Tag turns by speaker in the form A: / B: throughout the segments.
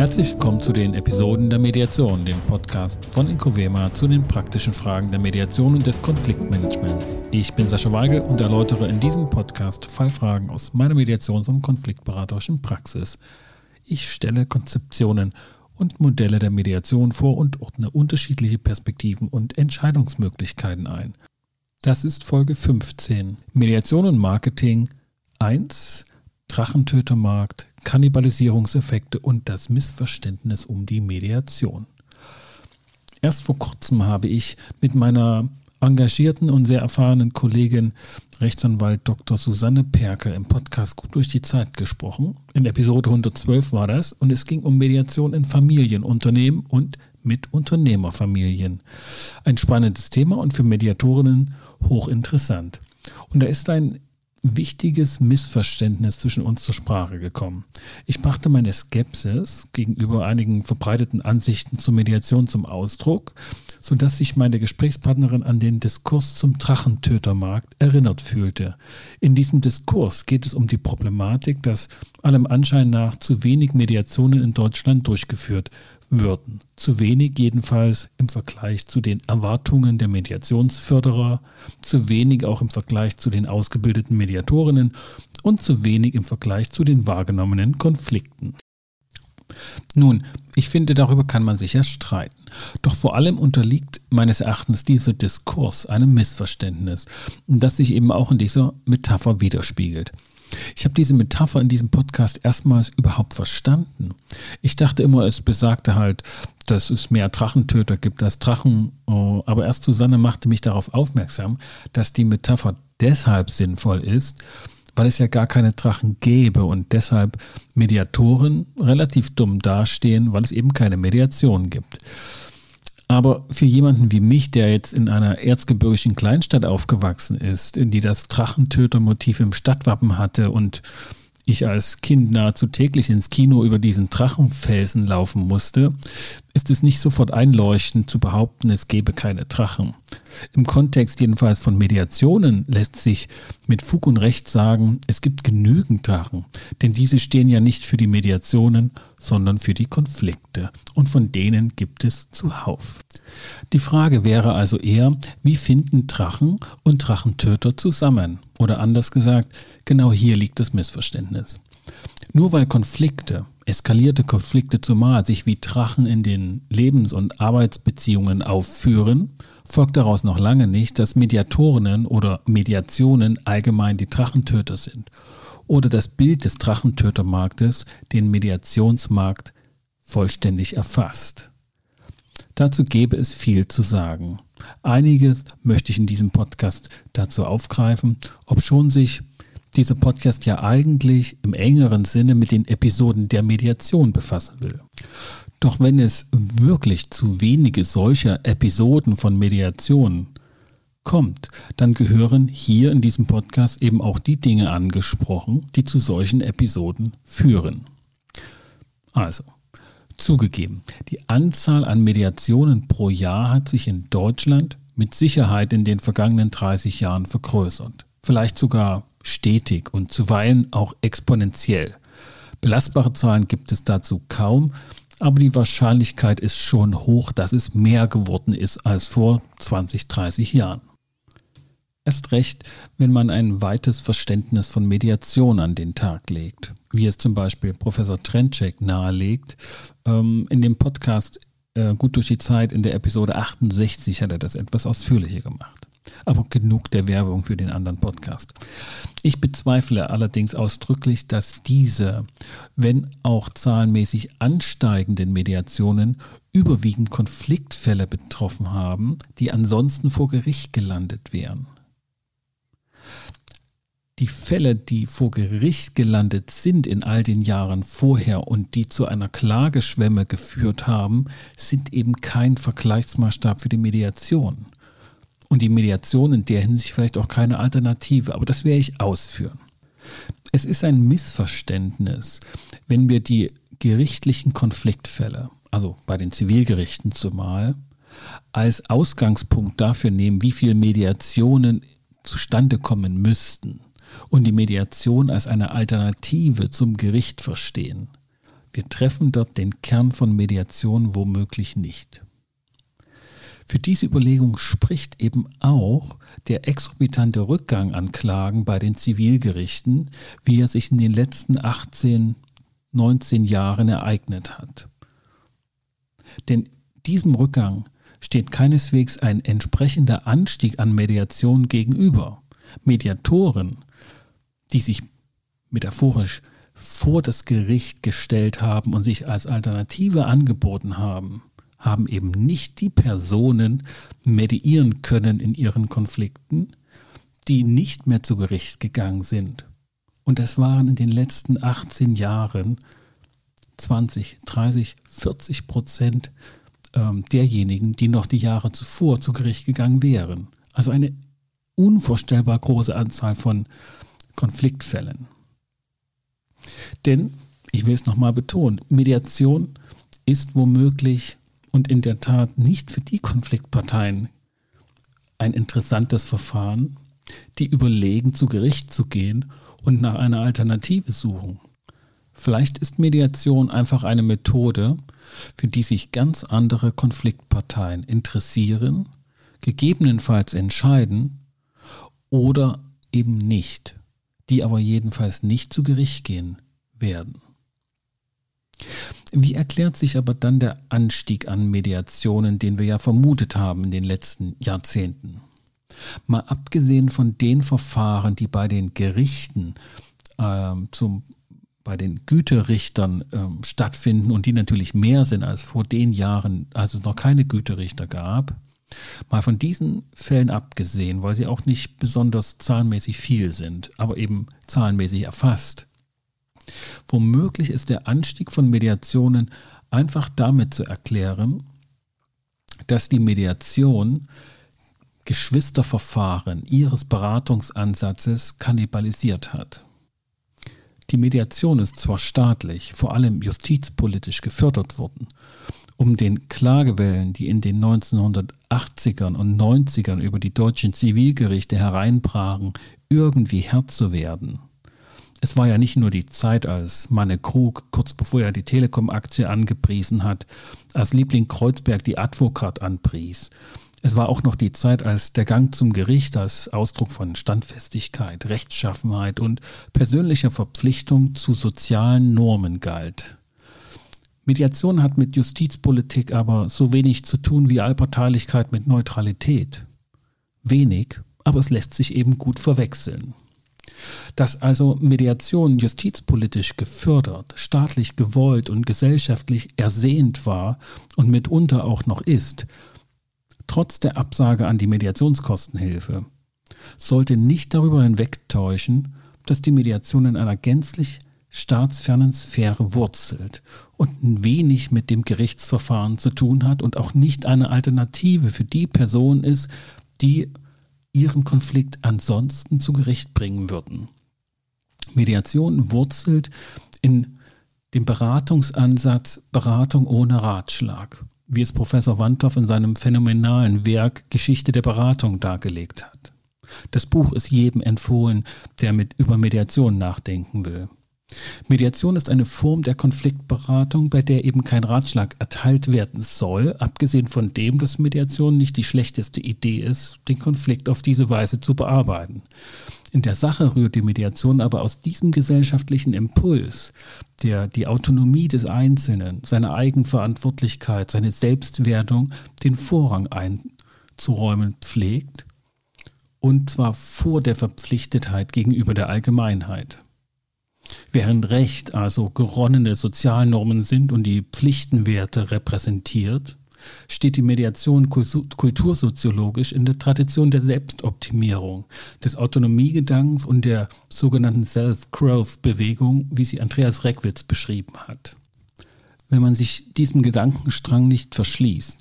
A: Herzlich willkommen zu den Episoden der Mediation, dem Podcast von Incovema zu den praktischen Fragen der Mediation und des Konfliktmanagements. Ich bin Sascha Weigel und erläutere in diesem Podcast Fallfragen aus meiner Mediations- und konfliktberaterischen Praxis. Ich stelle Konzeptionen und Modelle der Mediation vor und ordne unterschiedliche Perspektiven und Entscheidungsmöglichkeiten ein. Das ist Folge 15. Mediation und Marketing 1. Drachentötermarkt, Kannibalisierungseffekte und das Missverständnis um die Mediation. Erst vor kurzem habe ich mit meiner engagierten und sehr erfahrenen Kollegin Rechtsanwalt Dr. Susanne Perke im Podcast Gut durch die Zeit gesprochen. In Episode 112 war das und es ging um Mediation in Familienunternehmen und mit Unternehmerfamilien. Ein spannendes Thema und für Mediatorinnen hochinteressant. Und da ist ein wichtiges Missverständnis zwischen uns zur Sprache gekommen. Ich brachte meine Skepsis gegenüber einigen verbreiteten Ansichten zur Mediation zum Ausdruck, sodass sich meine Gesprächspartnerin an den Diskurs zum Drachentötermarkt erinnert fühlte. In diesem Diskurs geht es um die Problematik, dass allem Anschein nach zu wenig Mediationen in Deutschland durchgeführt würden. Zu wenig jedenfalls im Vergleich zu den Erwartungen der Mediationsförderer, zu wenig auch im Vergleich zu den ausgebildeten Mediatorinnen und zu wenig im Vergleich zu den wahrgenommenen Konflikten. Nun, ich finde, darüber kann man sicher streiten. Doch vor allem unterliegt meines Erachtens dieser Diskurs einem Missverständnis, das sich eben auch in dieser Metapher widerspiegelt. Ich habe diese Metapher in diesem Podcast erstmals überhaupt verstanden. Ich dachte immer, es besagte halt, dass es mehr Drachentöter gibt als Drachen, oh, aber erst Susanne machte mich darauf aufmerksam, dass die Metapher deshalb sinnvoll ist, weil es ja gar keine Drachen gäbe und deshalb Mediatoren relativ dumm dastehen, weil es eben keine Mediation gibt. Aber für jemanden wie mich, der jetzt in einer erzgebirgischen Kleinstadt aufgewachsen ist, die das Drachentötermotiv im Stadtwappen hatte und ich als Kind nahezu täglich ins Kino über diesen Drachenfelsen laufen musste, ist es nicht sofort einleuchtend zu behaupten, es gebe keine Drachen. Im Kontext jedenfalls von Mediationen lässt sich mit Fug und Recht sagen, es gibt genügend Drachen, denn diese stehen ja nicht für die Mediationen, sondern für die Konflikte. Und von denen gibt es zuhauf. Die Frage wäre also eher, wie finden Drachen und Drachentöter zusammen? Oder anders gesagt, genau hier liegt das Missverständnis. Nur weil Konflikte, eskalierte Konflikte zumal sich wie Drachen in den Lebens- und Arbeitsbeziehungen aufführen, folgt daraus noch lange nicht, dass Mediatorinnen oder Mediationen allgemein die Drachentöter sind oder das Bild des Drachentötermarktes den Mediationsmarkt vollständig erfasst. Dazu gäbe es viel zu sagen. Einiges möchte ich in diesem Podcast dazu aufgreifen, obschon sich dieser Podcast ja eigentlich im engeren Sinne mit den Episoden der Mediation befassen will. Doch wenn es wirklich zu wenige solcher Episoden von Mediation kommt, dann gehören hier in diesem Podcast eben auch die Dinge angesprochen, die zu solchen Episoden führen. Also, zugegeben, die Anzahl an Mediationen pro Jahr hat sich in Deutschland mit Sicherheit in den vergangenen 30 Jahren vergrößert. Vielleicht sogar stetig und zuweilen auch exponentiell. Belastbare Zahlen gibt es dazu kaum, aber die Wahrscheinlichkeit ist schon hoch, dass es mehr geworden ist als vor 20, 30 Jahren. Erst recht, wenn man ein weites Verständnis von Mediation an den Tag legt, wie es zum Beispiel Professor Trentschek nahelegt. Ähm, in dem Podcast äh, Gut durch die Zeit in der Episode 68 hat er das etwas ausführlicher gemacht. Aber genug der Werbung für den anderen Podcast. Ich bezweifle allerdings ausdrücklich, dass diese, wenn auch zahlenmäßig ansteigenden Mediationen überwiegend Konfliktfälle betroffen haben, die ansonsten vor Gericht gelandet wären. Die Fälle, die vor Gericht gelandet sind in all den Jahren vorher und die zu einer Klageschwemme geführt haben, sind eben kein Vergleichsmaßstab für die Mediation. Und die Mediation in der Hinsicht vielleicht auch keine Alternative, aber das werde ich ausführen. Es ist ein Missverständnis, wenn wir die gerichtlichen Konfliktfälle, also bei den Zivilgerichten zumal, als Ausgangspunkt dafür nehmen, wie viele Mediationen zustande kommen müssten und die Mediation als eine Alternative zum Gericht verstehen, Wir treffen dort den Kern von Mediation womöglich nicht. Für diese Überlegung spricht eben auch der exorbitante Rückgang an Klagen bei den Zivilgerichten, wie er sich in den letzten 18, 19 Jahren ereignet hat. Denn diesem Rückgang steht keineswegs ein entsprechender Anstieg an Mediation gegenüber. Mediatoren, die sich metaphorisch vor das Gericht gestellt haben und sich als Alternative angeboten haben, haben eben nicht die Personen mediieren können in ihren Konflikten, die nicht mehr zu Gericht gegangen sind. Und es waren in den letzten 18 Jahren 20, 30, 40 Prozent ähm, derjenigen, die noch die Jahre zuvor zu Gericht gegangen wären. Also eine unvorstellbar große Anzahl von Konfliktfällen. Denn, ich will es nochmal betonen, Mediation ist womöglich und in der Tat nicht für die Konfliktparteien ein interessantes Verfahren, die überlegen, zu Gericht zu gehen und nach einer Alternative suchen. Vielleicht ist Mediation einfach eine Methode, für die sich ganz andere Konfliktparteien interessieren, gegebenenfalls entscheiden oder eben nicht, die aber jedenfalls nicht zu Gericht gehen werden. Wie erklärt sich aber dann der Anstieg an Mediationen, den wir ja vermutet haben in den letzten Jahrzehnten? Mal abgesehen von den Verfahren, die bei den Gerichten äh, zum bei den Güterichtern ähm, stattfinden und die natürlich mehr sind als vor den Jahren, als es noch keine Güterichter gab. Mal von diesen Fällen abgesehen, weil sie auch nicht besonders zahlenmäßig viel sind, aber eben zahlenmäßig erfasst. Womöglich ist der Anstieg von Mediationen einfach damit zu erklären, dass die Mediation Geschwisterverfahren ihres Beratungsansatzes kannibalisiert hat. Die Mediation ist zwar staatlich, vor allem justizpolitisch gefördert worden, um den Klagewellen, die in den 1980ern und 90ern über die deutschen Zivilgerichte hereinbrachen, irgendwie Herr zu werden. Es war ja nicht nur die Zeit, als Manne Krug, kurz bevor er die Telekom-Aktie angepriesen hat, als Liebling Kreuzberg die Advokat anpries, es war auch noch die Zeit, als der Gang zum Gericht als Ausdruck von Standfestigkeit, Rechtschaffenheit und persönlicher Verpflichtung zu sozialen Normen galt. Mediation hat mit Justizpolitik aber so wenig zu tun wie Allparteilichkeit mit Neutralität. Wenig, aber es lässt sich eben gut verwechseln. Dass also Mediation justizpolitisch gefördert, staatlich gewollt und gesellschaftlich ersehnt war und mitunter auch noch ist, trotz der Absage an die Mediationskostenhilfe, sollte nicht darüber hinwegtäuschen, dass die Mediation in einer gänzlich staatsfernen Sphäre wurzelt und wenig mit dem Gerichtsverfahren zu tun hat und auch nicht eine Alternative für die Person ist, die ihren Konflikt ansonsten zu Gericht bringen würden. Mediation wurzelt in dem Beratungsansatz Beratung ohne Ratschlag wie es Professor Wandhoff in seinem phänomenalen Werk Geschichte der Beratung dargelegt hat. Das Buch ist jedem empfohlen, der mit über Mediation nachdenken will. Mediation ist eine Form der Konfliktberatung, bei der eben kein Ratschlag erteilt werden soll, abgesehen von dem, dass Mediation nicht die schlechteste Idee ist, den Konflikt auf diese Weise zu bearbeiten. In der Sache rührt die Mediation aber aus diesem gesellschaftlichen Impuls, der die Autonomie des Einzelnen, seine Eigenverantwortlichkeit, seine Selbstwertung den Vorrang einzuräumen pflegt, und zwar vor der Verpflichtetheit gegenüber der Allgemeinheit. Während Recht also geronnene Sozialnormen sind und die Pflichtenwerte repräsentiert, steht die Mediation kultursoziologisch in der Tradition der Selbstoptimierung, des Autonomiegedankens und der sogenannten Self-Growth-Bewegung, wie sie Andreas Reckwitz beschrieben hat. Wenn man sich diesem Gedankenstrang nicht verschließt,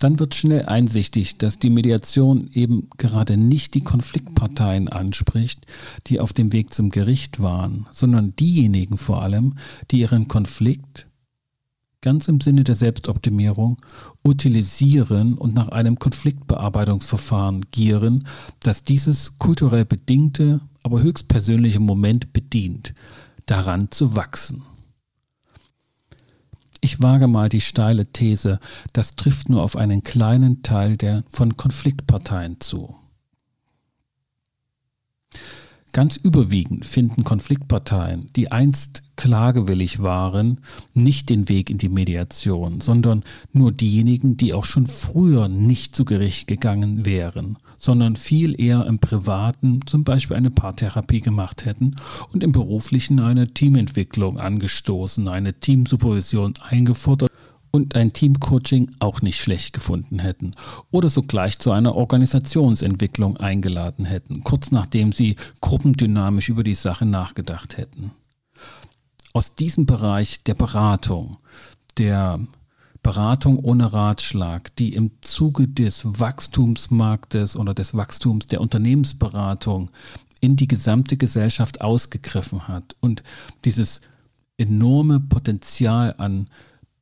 A: dann wird schnell einsichtig, dass die Mediation eben gerade nicht die Konfliktparteien anspricht, die auf dem Weg zum Gericht waren, sondern diejenigen vor allem, die ihren Konflikt ganz im Sinne der Selbstoptimierung utilisieren und nach einem Konfliktbearbeitungsverfahren gieren, das dieses kulturell bedingte, aber höchstpersönliche Moment bedient, daran zu wachsen. Ich wage mal die steile These, das trifft nur auf einen kleinen Teil der von Konfliktparteien zu. Ganz überwiegend finden Konfliktparteien, die einst klagewillig waren, nicht den Weg in die Mediation, sondern nur diejenigen, die auch schon früher nicht zu Gericht gegangen wären, sondern viel eher im Privaten zum Beispiel eine Paartherapie gemacht hätten und im Beruflichen eine Teamentwicklung angestoßen, eine Teamsupervision eingefordert und ein Teamcoaching auch nicht schlecht gefunden hätten oder sogleich zu einer Organisationsentwicklung eingeladen hätten, kurz nachdem sie gruppendynamisch über die Sache nachgedacht hätten. Aus diesem Bereich der Beratung, der Beratung ohne Ratschlag, die im Zuge des Wachstumsmarktes oder des Wachstums der Unternehmensberatung in die gesamte Gesellschaft ausgegriffen hat und dieses enorme Potenzial an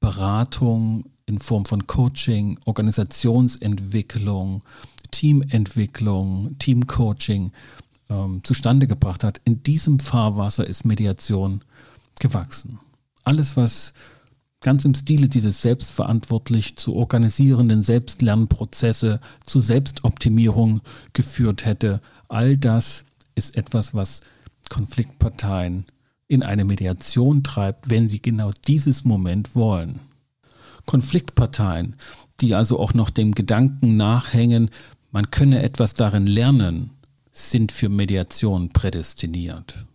A: Beratung in Form von Coaching, Organisationsentwicklung, Teamentwicklung, Teamcoaching ähm, zustande gebracht hat. In diesem Fahrwasser ist Mediation gewachsen. Alles, was ganz im Stile dieses selbstverantwortlich zu organisierenden Selbstlernprozesse, zu Selbstoptimierung geführt hätte, all das ist etwas, was Konfliktparteien in eine Mediation treibt, wenn sie genau dieses Moment wollen. Konfliktparteien, die also auch noch dem Gedanken nachhängen, man könne etwas darin lernen, sind für Mediation prädestiniert.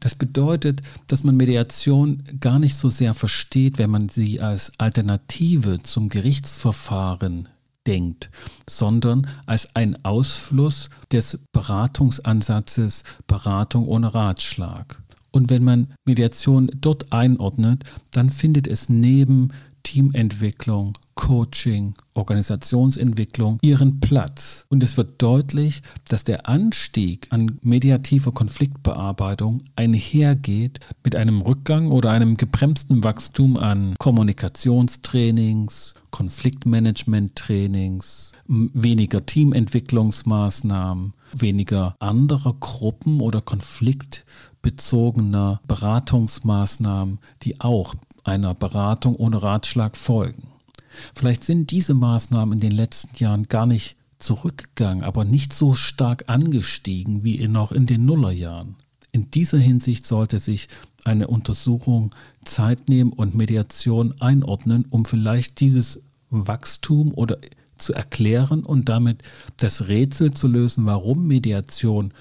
A: Das bedeutet, dass man Mediation gar nicht so sehr versteht, wenn man sie als Alternative zum Gerichtsverfahren denkt, sondern als ein Ausfluss des Beratungsansatzes Beratung ohne Ratschlag. Und wenn man Mediation dort einordnet, dann findet es neben Teamentwicklung, Coaching, Organisationsentwicklung ihren Platz. Und es wird deutlich, dass der Anstieg an mediativer Konfliktbearbeitung einhergeht mit einem Rückgang oder einem gebremsten Wachstum an Kommunikationstrainings, Konfliktmanagement-Trainings, weniger Teamentwicklungsmaßnahmen, weniger anderer Gruppen oder Konflikt bezogener Beratungsmaßnahmen, die auch einer Beratung ohne Ratschlag folgen. Vielleicht sind diese Maßnahmen in den letzten Jahren gar nicht zurückgegangen, aber nicht so stark angestiegen wie noch in den Nullerjahren. In dieser Hinsicht sollte sich eine Untersuchung Zeit nehmen und Mediation einordnen, um vielleicht dieses Wachstum oder zu erklären und damit das Rätsel zu lösen, warum Mediation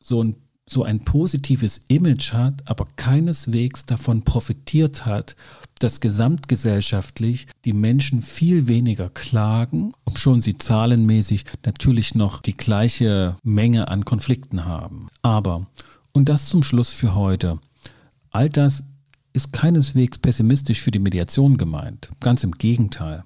A: so ein so ein positives Image hat, aber keineswegs davon profitiert hat, dass gesamtgesellschaftlich die Menschen viel weniger klagen, obschon sie zahlenmäßig natürlich noch die gleiche Menge an Konflikten haben. Aber, und das zum Schluss für heute, all das ist keineswegs pessimistisch für die Mediation gemeint. Ganz im Gegenteil.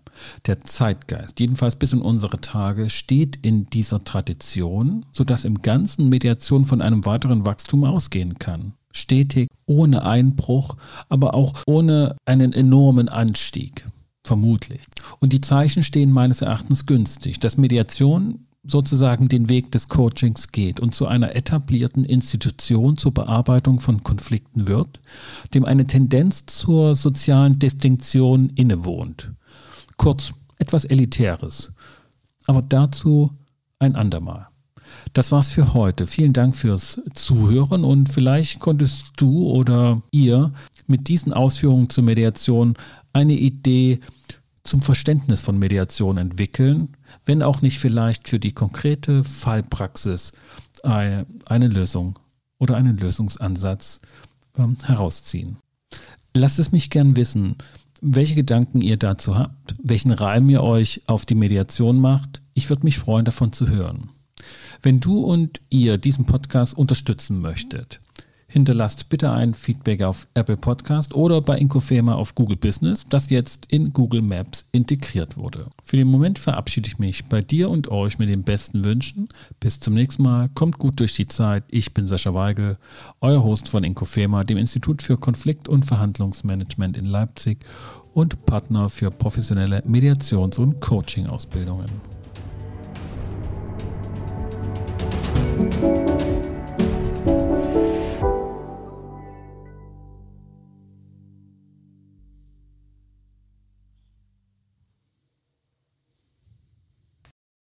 A: Der Zeitgeist, jedenfalls bis in unsere Tage, steht in dieser Tradition, sodass im Ganzen Mediation von einem weiteren Wachstum ausgehen kann. Stetig, ohne Einbruch, aber auch ohne einen enormen Anstieg. Vermutlich. Und die Zeichen stehen meines Erachtens günstig, dass Mediation sozusagen den Weg des Coachings geht und zu einer etablierten Institution zur Bearbeitung von Konflikten wird, dem eine Tendenz zur sozialen Distinktion innewohnt. Kurz, etwas Elitäres. Aber dazu ein andermal. Das war's für heute. Vielen Dank fürs Zuhören und vielleicht konntest du oder ihr mit diesen Ausführungen zur Mediation eine Idee zum Verständnis von Mediation entwickeln wenn auch nicht vielleicht für die konkrete Fallpraxis eine Lösung oder einen Lösungsansatz ähm, herausziehen. Lasst es mich gern wissen, welche Gedanken ihr dazu habt, welchen Reim ihr euch auf die Mediation macht. Ich würde mich freuen, davon zu hören. Wenn du und ihr diesen Podcast unterstützen möchtet, hinterlasst bitte ein Feedback auf Apple Podcast oder bei Incofema auf Google Business, das jetzt in Google Maps integriert wurde. Für den Moment verabschiede ich mich bei dir und euch mit den besten Wünschen. Bis zum nächsten Mal. Kommt gut durch die Zeit. Ich bin Sascha Weigel, euer Host von Incofema, dem Institut für Konflikt- und Verhandlungsmanagement in Leipzig und Partner für professionelle Mediations- und Coaching-Ausbildungen.